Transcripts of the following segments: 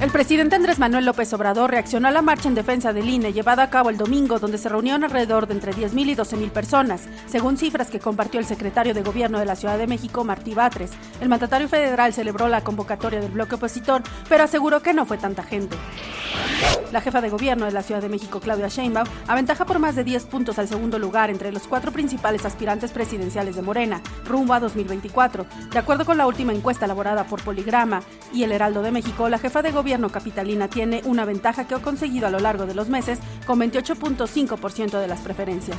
El presidente Andrés Manuel López Obrador reaccionó a la marcha en defensa del INE llevada a cabo el domingo, donde se reunieron alrededor de entre 10.000 y 12.000 personas, según cifras que compartió el secretario de Gobierno de la Ciudad de México, Martí Batres. El mandatario federal celebró la convocatoria del bloque opositor, pero aseguró que no fue tanta gente. La jefa de Gobierno de la Ciudad de México, Claudia Sheinbaum, aventaja por más de 10 puntos al segundo lugar entre los cuatro principales aspirantes presidenciales de Morena, rumbo a 2024. De acuerdo con la última encuesta elaborada por Poligrama y el Heraldo de México, la jefa de Gobierno capitalina tiene una ventaja que ha conseguido a lo largo de los meses con 28.5% de las preferencias.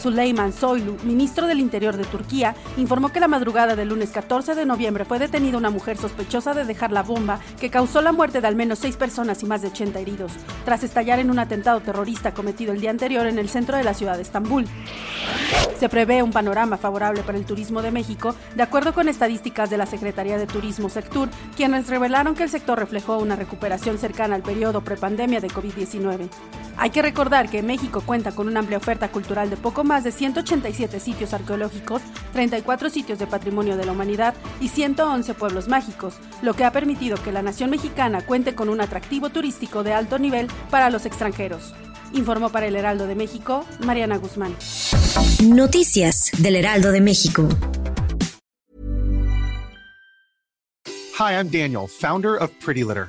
Suleiman Soylu, ministro del Interior de Turquía, informó que la madrugada del lunes 14 de noviembre fue detenida una mujer sospechosa de dejar la bomba que causó la muerte de al menos seis personas y más de 80 heridos, tras estallar en un atentado terrorista cometido el día anterior en el centro de la ciudad de Estambul. Se prevé un panorama favorable para el turismo de México, de acuerdo con estadísticas de la Secretaría de Turismo Sectur, quienes revelaron que el sector reflejó una recuperación cercana al periodo prepandemia de COVID-19. Hay que recordar que México cuenta con una amplia oferta cultural de poco más de 187 sitios arqueológicos, 34 sitios de patrimonio de la humanidad y 111 pueblos mágicos, lo que ha permitido que la nación mexicana cuente con un atractivo turístico de alto nivel para los extranjeros. Informó para el Heraldo de México, Mariana Guzmán. Noticias del Heraldo de México. Hi, I'm Daniel, founder of Pretty Litter.